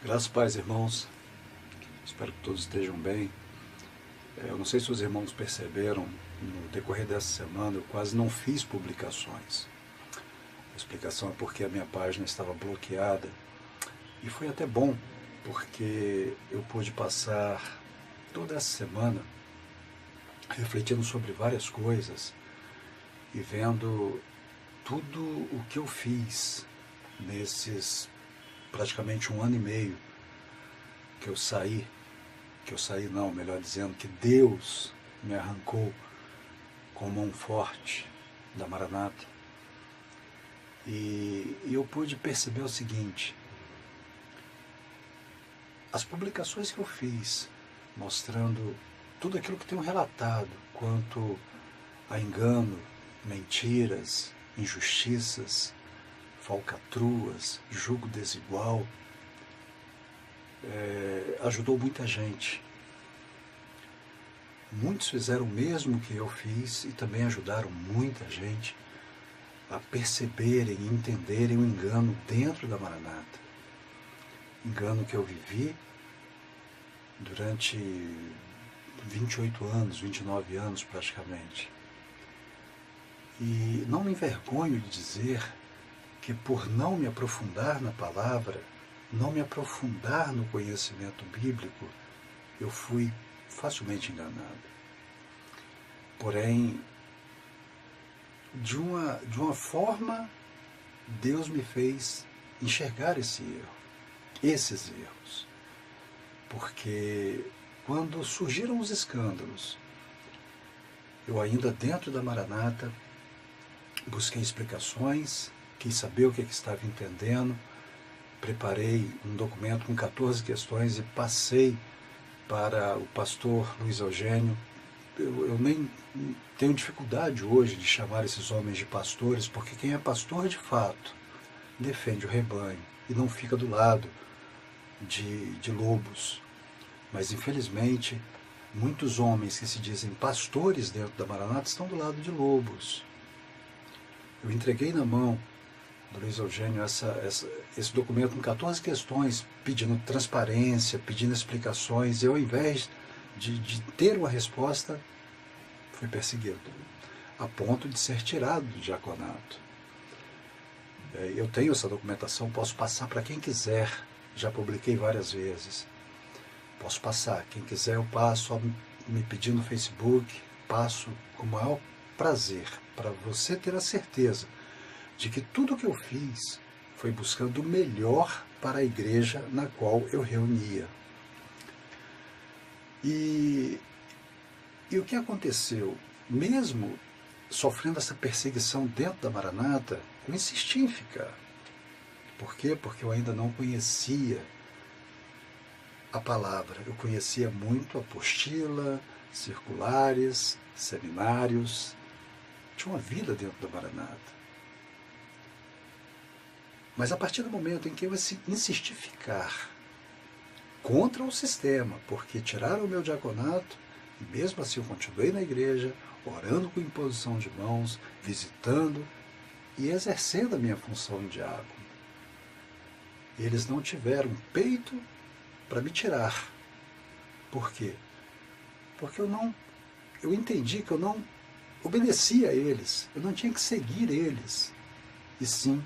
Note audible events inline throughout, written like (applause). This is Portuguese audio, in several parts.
Graças pais, irmãos. Espero que todos estejam bem. Eu não sei se os irmãos perceberam, no decorrer dessa semana eu quase não fiz publicações. A explicação é porque a minha página estava bloqueada. E foi até bom, porque eu pude passar toda essa semana refletindo sobre várias coisas e vendo tudo o que eu fiz nesses praticamente um ano e meio que eu saí, que eu saí não, melhor dizendo, que Deus me arrancou com mão forte da Maranata. E, e eu pude perceber o seguinte, as publicações que eu fiz mostrando tudo aquilo que tenho relatado quanto a engano, mentiras, injustiças, falcatruas, julgo desigual, é, ajudou muita gente. Muitos fizeram o mesmo que eu fiz e também ajudaram muita gente a perceberem e entenderem o engano dentro da Maranata. Engano que eu vivi durante 28 anos, 29 anos praticamente. E não me envergonho de dizer que por não me aprofundar na palavra, não me aprofundar no conhecimento bíblico, eu fui facilmente enganado. Porém, de uma, de uma forma, Deus me fez enxergar esse erro, esses erros. Porque quando surgiram os escândalos, eu ainda dentro da Maranata busquei explicações, quis saber o que, é que estava entendendo, preparei um documento com 14 questões e passei para o pastor Luiz Eugênio. Eu, eu, nem tenho dificuldade hoje de chamar esses homens de pastores, porque quem é pastor de fato defende o rebanho e não fica do lado de, de lobos. Mas infelizmente, muitos homens que se dizem pastores dentro da Maranata estão do lado de lobos. Eu entreguei na mão Luiz Eugênio essa, essa, esse documento com 14 questões, pedindo transparência, pedindo explicações, e ao invés de, de ter uma resposta, fui perseguido, a ponto de ser tirado do diaconato. É, eu tenho essa documentação, posso passar para quem quiser, já publiquei várias vezes. Posso passar, quem quiser eu passo, me pedir no Facebook, passo com o maior prazer, para você ter a certeza de que tudo que eu fiz foi buscando o melhor para a igreja na qual eu reunia. E, e o que aconteceu? Mesmo sofrendo essa perseguição dentro da Maranata, eu insisti em ficar. Por quê? Porque eu ainda não conhecia a palavra. Eu conhecia muito apostila, circulares, seminários. Tinha uma vida dentro da Maranata. Mas a partir do momento em que eu insisti ficar contra o sistema, porque tiraram o meu diaconato, e mesmo assim eu continuei na igreja, orando com imposição de mãos, visitando e exercendo a minha função de diácono. Eles não tiveram peito para me tirar. Por quê? Porque eu não eu entendi que eu não obedecia a eles, eu não tinha que seguir eles, e sim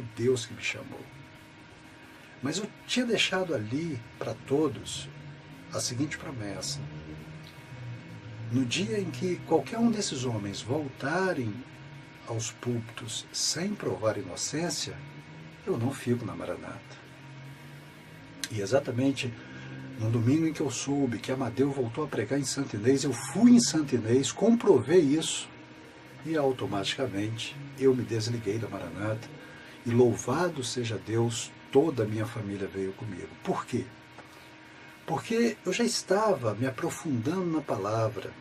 o Deus que me chamou. Mas eu tinha deixado ali para todos a seguinte promessa: no dia em que qualquer um desses homens voltarem aos púlpitos sem provar inocência, eu não fico na Maranata. E exatamente no domingo em que eu soube que Amadeu voltou a pregar em Santo Inês, eu fui em Santo Inês, comprovei isso e automaticamente eu me desliguei da Maranata e louvado seja Deus, toda a minha família veio comigo. Por quê? Porque eu já estava me aprofundando na palavra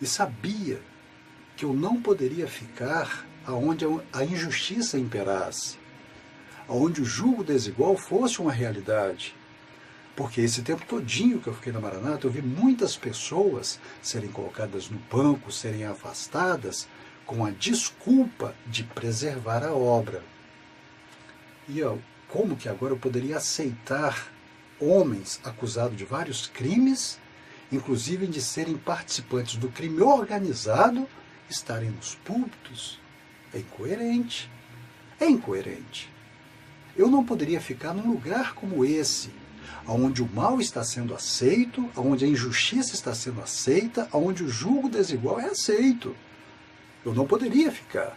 e sabia que eu não poderia ficar aonde a injustiça imperasse, aonde o julgo desigual fosse uma realidade. Porque esse tempo todinho que eu fiquei na Maranata, eu vi muitas pessoas serem colocadas no banco, serem afastadas, com a desculpa de preservar a obra. E eu, como que agora eu poderia aceitar homens acusados de vários crimes, inclusive de serem participantes do crime organizado, estarem nos púlpitos? É incoerente. É incoerente. Eu não poderia ficar num lugar como esse, onde o mal está sendo aceito, onde a injustiça está sendo aceita, onde o julgo desigual é aceito. Eu não poderia ficar.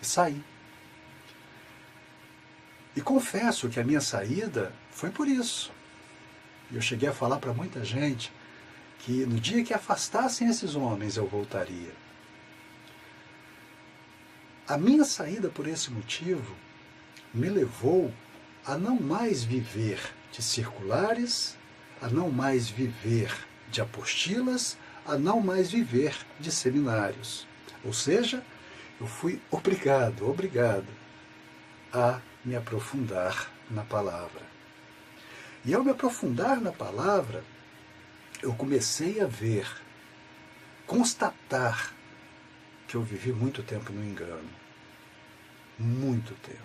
E saí. E confesso que a minha saída foi por isso. Eu cheguei a falar para muita gente que no dia que afastassem esses homens eu voltaria. A minha saída por esse motivo me levou a não mais viver de circulares, a não mais viver de apostilas, a não mais viver de seminários. Ou seja, eu fui obrigado, obrigado a me aprofundar na palavra. E ao me aprofundar na palavra, eu comecei a ver, constatar que eu vivi muito tempo no engano. Muito tempo.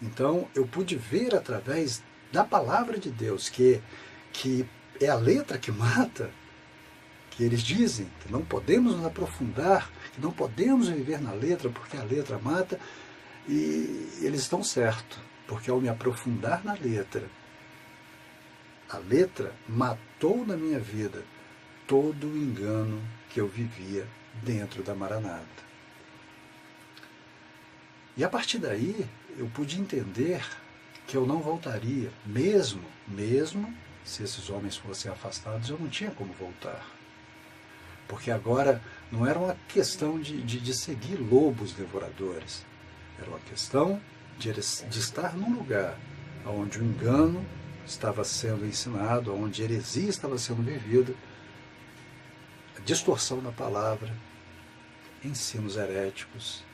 Então eu pude ver através da palavra de Deus, que, que é a letra que (laughs) mata, que eles dizem que não podemos nos aprofundar, que não podemos viver na letra porque a letra mata, e eles estão certos, porque ao me aprofundar na letra, a letra matou na minha vida todo o engano que eu vivia dentro da Maranata. E a partir daí eu pude entender que eu não voltaria, mesmo, mesmo se esses homens fossem afastados, eu não tinha como voltar. Porque agora não era uma questão de, de, de seguir lobos devoradores, era uma questão de, de estar num lugar onde o engano estava sendo ensinado, onde heresia estava sendo vivida, a distorção da palavra, ensinos heréticos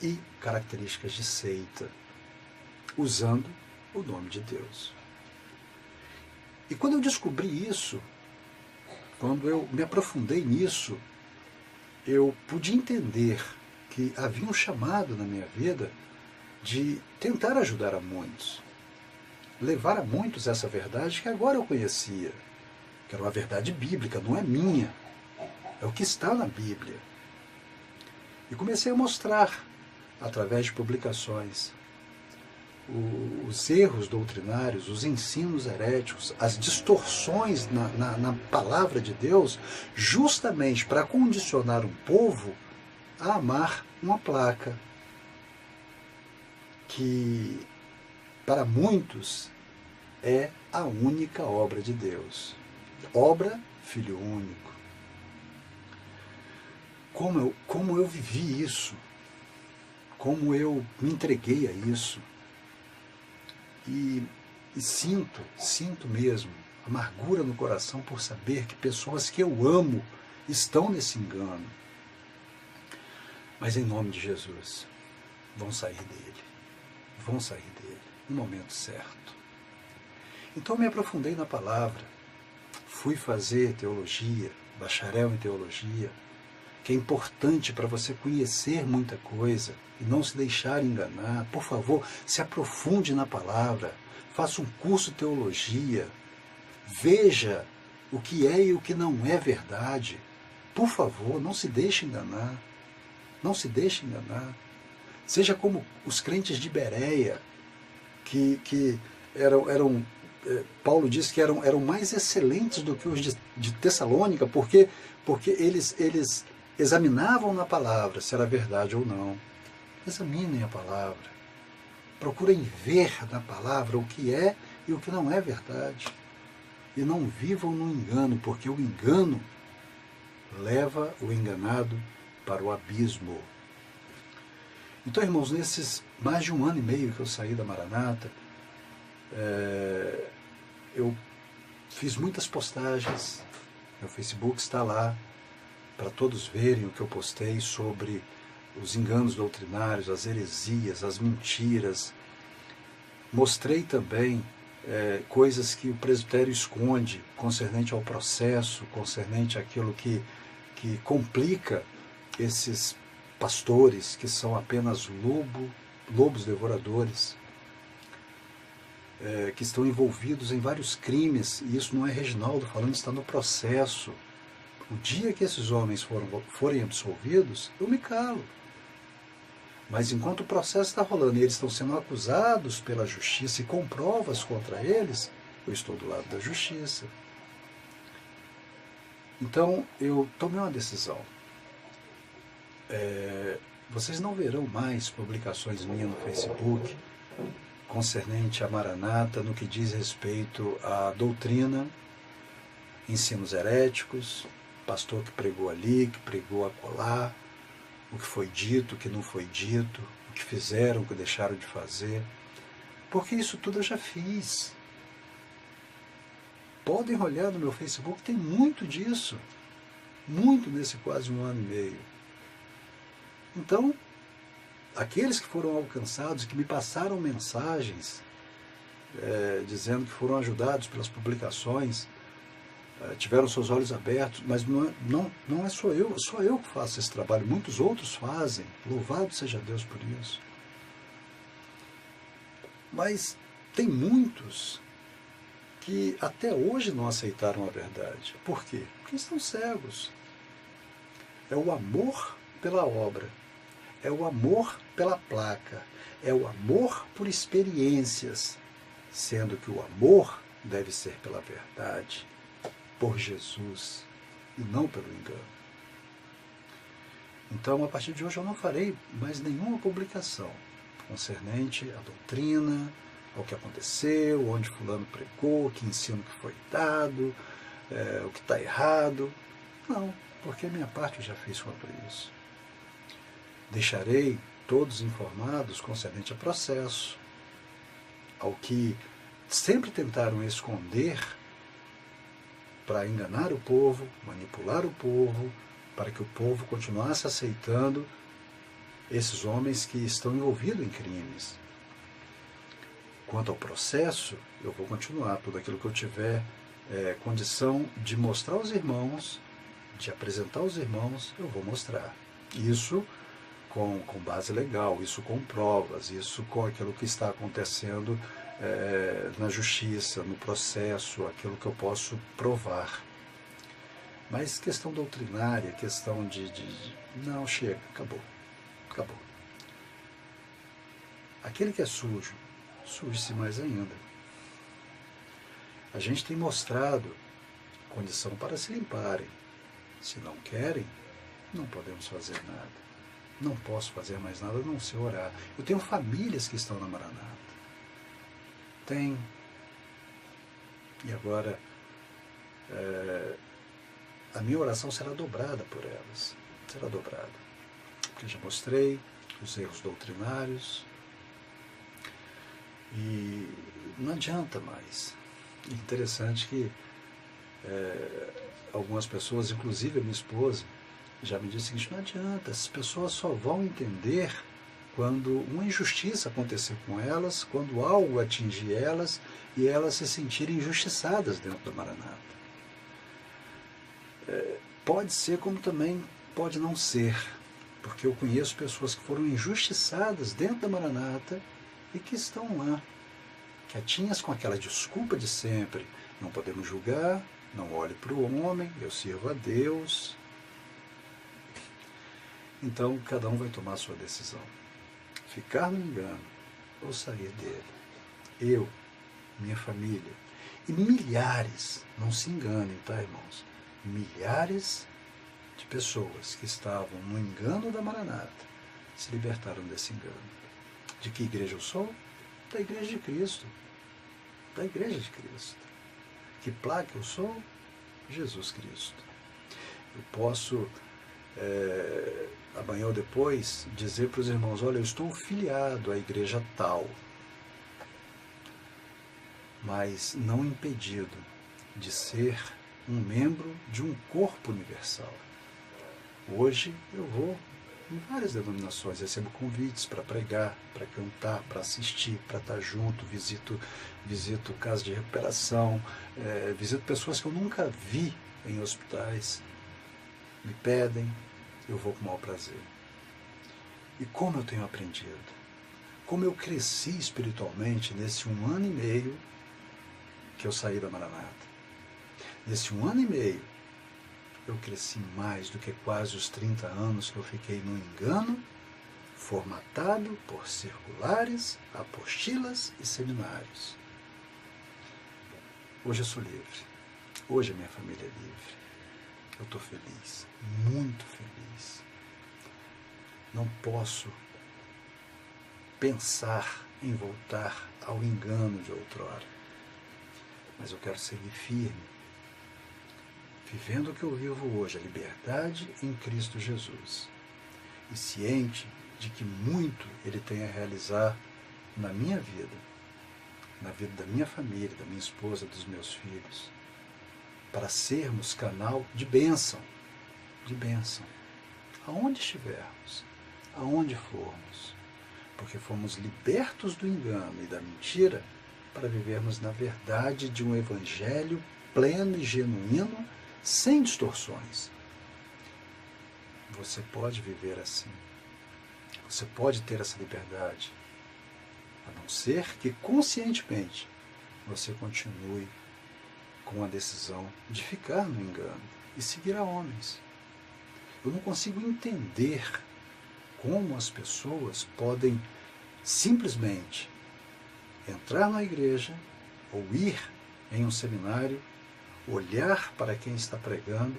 e características de seita, usando o nome de Deus. E quando eu descobri isso, quando eu me aprofundei nisso, eu pude entender que havia um chamado na minha vida de tentar ajudar a muitos, levar a muitos essa verdade que agora eu conhecia, que era uma verdade bíblica, não é minha, é o que está na Bíblia. E comecei a mostrar, através de publicações, os erros doutrinários, os ensinos heréticos, as distorções na, na, na palavra de Deus, justamente para condicionar um povo a amar uma placa que, para muitos, é a única obra de Deus. Obra Filho Único. Como eu, como eu vivi isso, como eu me entreguei a isso. E, e sinto, sinto mesmo, amargura no coração por saber que pessoas que eu amo estão nesse engano mas em nome de Jesus, vão sair dele. Vão sair dele no momento certo. Então me aprofundei na palavra. Fui fazer teologia, bacharel em teologia, que é importante para você conhecer muita coisa e não se deixar enganar. Por favor, se aprofunde na palavra, faça um curso de teologia, veja o que é e o que não é verdade. Por favor, não se deixe enganar. Não se deixe enganar. Seja como os crentes de Bereia, que, que eram, eram é, Paulo diz que eram, eram mais excelentes do que os de, de Tessalônica, porque, porque eles, eles examinavam na palavra se era verdade ou não. Examinem a palavra. Procurem ver na palavra o que é e o que não é verdade. E não vivam no engano, porque o engano leva o enganado para o abismo. Então, irmãos, nesses mais de um ano e meio que eu saí da Maranata, é, eu fiz muitas postagens. Meu Facebook está lá para todos verem o que eu postei sobre os enganos doutrinários, as heresias, as mentiras. Mostrei também é, coisas que o presbitério esconde concernente ao processo, concernente àquilo que, que complica esses pastores que são apenas lobo, lobos devoradores. é, que estão envolvidos em vários crimes, e isso não é Reginaldo falando, está no processo. O dia que esses homens foram, forem absolvidos, eu me calo. Mas enquanto o processo está rolando e eles estão sendo acusados pela justiça e com provas contra eles, eu estou do lado da justiça. Então eu tomei uma decisão. É, vocês não verão mais publicações minhas no Facebook concernente a Maranata no que diz respeito à doutrina, ensinos heréticos, pastor que pregou ali, que pregou acolá, o que foi dito, o que não foi dito, o que fizeram, o que deixaram de fazer. Porque isso tudo eu já fiz. Podem olhar no meu Facebook, tem muito disso. Muito nesse quase um ano e meio. Então, aqueles que foram alcançados, que me passaram mensagens é, dizendo que foram ajudados pelas publicações, tiveram seus olhos abertos, mas não é, não, não é só eu, só eu que faço esse trabalho, muitos outros fazem. Louvado seja Deus por isso. Mas tem muitos que até hoje não aceitaram a verdade. Por quê? Porque estão cegos. É o amor pela obra é o amor pela placa, é o amor por experiências, sendo que o amor deve ser pela verdade, por Jesus e não pelo engano. Então, a partir de hoje, eu não farei mais nenhuma publicação concernente à doutrina, ao que aconteceu, onde Fulano pregou, que ensino que foi dado, é, o que está errado. Não, porque a minha parte eu já fiz quanto a isso. Deixarei todos informados concernente a processo, ao que sempre tentaram esconder para enganar o povo, manipular o povo, para que o povo continuasse aceitando esses homens que estão envolvidos em crimes. Quanto ao processo, eu vou continuar tudo aquilo que eu tiver é, condição de mostrar aos irmãos, de apresentar aos irmãos, eu vou mostrar. Isso com, com base legal, isso com provas, isso com aquilo que está acontecendo é, na justiça, no processo, aquilo que eu posso provar. Mas questão doutrinária, questão de, de, de não, chega, acabou. Acabou. Aquele que é sujo, suje-se mais ainda. A gente tem mostrado condição para se limparem. Se não querem, não podemos fazer nada. Não posso fazer mais nada a não ser orar. Eu tenho famílias que estão na Maranata. Tenho. E agora, é, a minha oração será dobrada por elas. Será dobrada. Porque já mostrei os erros doutrinários. E não adianta mais. Interessante que é, algumas pessoas, inclusive a minha esposa, já me disse o seguinte: não adianta, as pessoas só vão entender quando uma injustiça acontecer com elas, quando algo atingir elas e elas se sentirem injustiçadas dentro da Maranata. É, pode ser como também pode não ser, porque eu conheço pessoas que foram injustiçadas dentro da Maranata e que estão lá, quietinhas com aquela desculpa de sempre: não podemos julgar, não olhe para o homem, eu sirvo a Deus, então, cada um vai tomar a sua decisão. Ficar no engano ou sair dele. Eu, minha família e milhares, não se enganem, tá, irmãos? Milhares de pessoas que estavam no engano da Maranata se libertaram desse engano. De que igreja eu sou? Da igreja de Cristo. Da igreja de Cristo. Que placa eu sou? Jesus Cristo. Eu posso é, amanhã ou depois, dizer para os irmãos: olha, eu estou filiado à igreja tal, mas não impedido de ser um membro de um corpo universal. Hoje eu vou em várias denominações, recebo convites para pregar, para cantar, para assistir, para estar junto, visito, visito casas de recuperação, é, visito pessoas que eu nunca vi em hospitais, me pedem, eu vou com maior prazer. E como eu tenho aprendido, como eu cresci espiritualmente nesse um ano e meio que eu saí da Maranata. Nesse um ano e meio, eu cresci mais do que quase os 30 anos que eu fiquei no engano, formatado por circulares, apostilas e seminários. Hoje eu sou livre. Hoje a minha família é livre. Eu estou feliz, muito feliz. Não posso pensar em voltar ao engano de outrora. Mas eu quero seguir firme, vivendo o que eu vivo hoje, a liberdade em Cristo Jesus. E ciente de que muito Ele tem a realizar na minha vida, na vida da minha família, da minha esposa, dos meus filhos, para sermos canal de bênção, de bênção, aonde estivermos, aonde formos porque fomos libertos do engano e da mentira para vivermos na verdade de um evangelho pleno e genuíno, sem distorções. Você pode viver assim. Você pode ter essa liberdade, a não ser que conscientemente você continue com a decisão de ficar no engano e seguir a homens. Eu não consigo entender como as pessoas podem simplesmente entrar na igreja ou ir em um seminário, olhar para quem está pregando,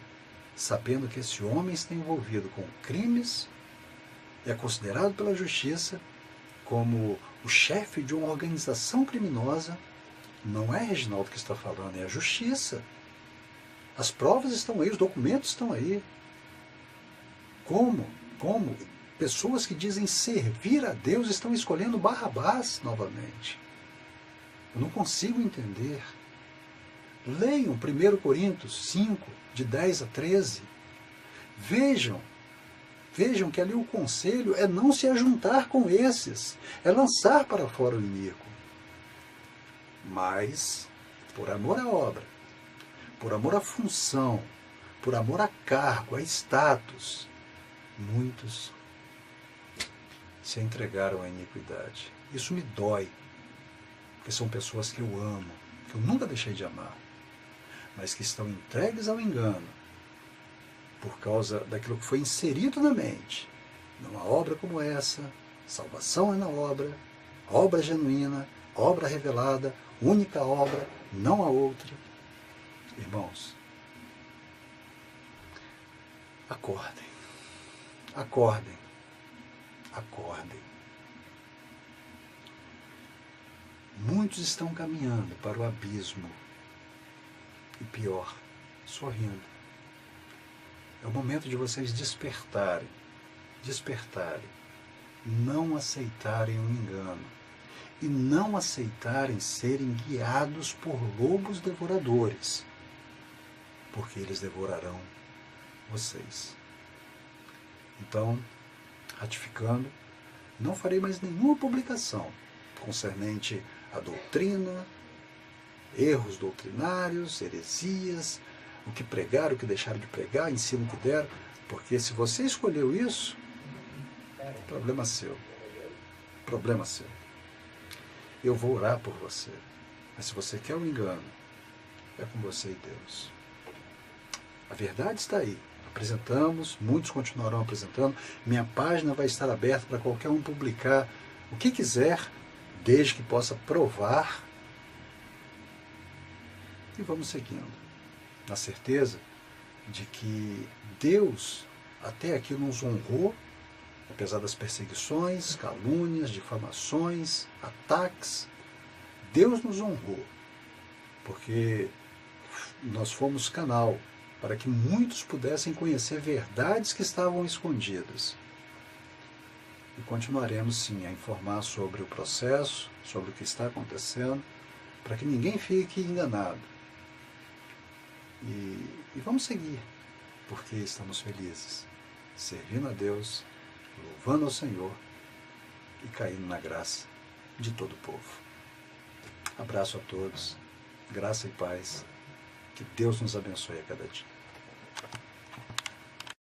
sabendo que esse homem está envolvido com crimes, é considerado pela justiça como o chefe de uma organização criminosa. Não é Reginaldo que está falando, é a justiça. As provas estão aí, os documentos estão aí. Como? Como Pessoas que dizem servir a Deus estão escolhendo Barrabás novamente. Eu não consigo entender. Leiam 1 Coríntios 5, de 10 a 13. Vejam, vejam que ali o conselho é não se ajuntar com esses, é lançar para fora o inimigo. Mas, por amor à obra, por amor à função, por amor a cargo, a status, muitos se entregaram à iniquidade. Isso me dói, porque são pessoas que eu amo, que eu nunca deixei de amar, mas que estão entregues ao engano por causa daquilo que foi inserido na mente. Numa obra como essa, salvação é na obra, obra genuína, obra revelada, única obra, não há outra. Irmãos, acordem, acordem acordem. Muitos estão caminhando para o abismo. E pior, sorrindo. É o momento de vocês despertarem, despertarem, não aceitarem o engano e não aceitarem serem guiados por lobos devoradores, porque eles devorarão vocês. Então, ratificando, não farei mais nenhuma publicação concernente à doutrina, erros doutrinários, heresias, o que pregar, o que deixaram de pregar, ensino que deram, porque se você escolheu isso, problema seu. Problema seu. Eu vou orar por você. Mas se você quer o um engano, é com você e Deus. A verdade está aí apresentamos, muitos continuarão apresentando. Minha página vai estar aberta para qualquer um publicar o que quiser, desde que possa provar. E vamos seguindo, na certeza de que Deus até aqui nos honrou, apesar das perseguições, calúnias, difamações, ataques. Deus nos honrou, porque nós fomos canal para que muitos pudessem conhecer verdades que estavam escondidas. E continuaremos sim a informar sobre o processo, sobre o que está acontecendo, para que ninguém fique enganado. E, e vamos seguir, porque estamos felizes, servindo a Deus, louvando ao Senhor e caindo na graça de todo o povo. Abraço a todos, graça e paz. Que Deus nos abençoe a cada dia.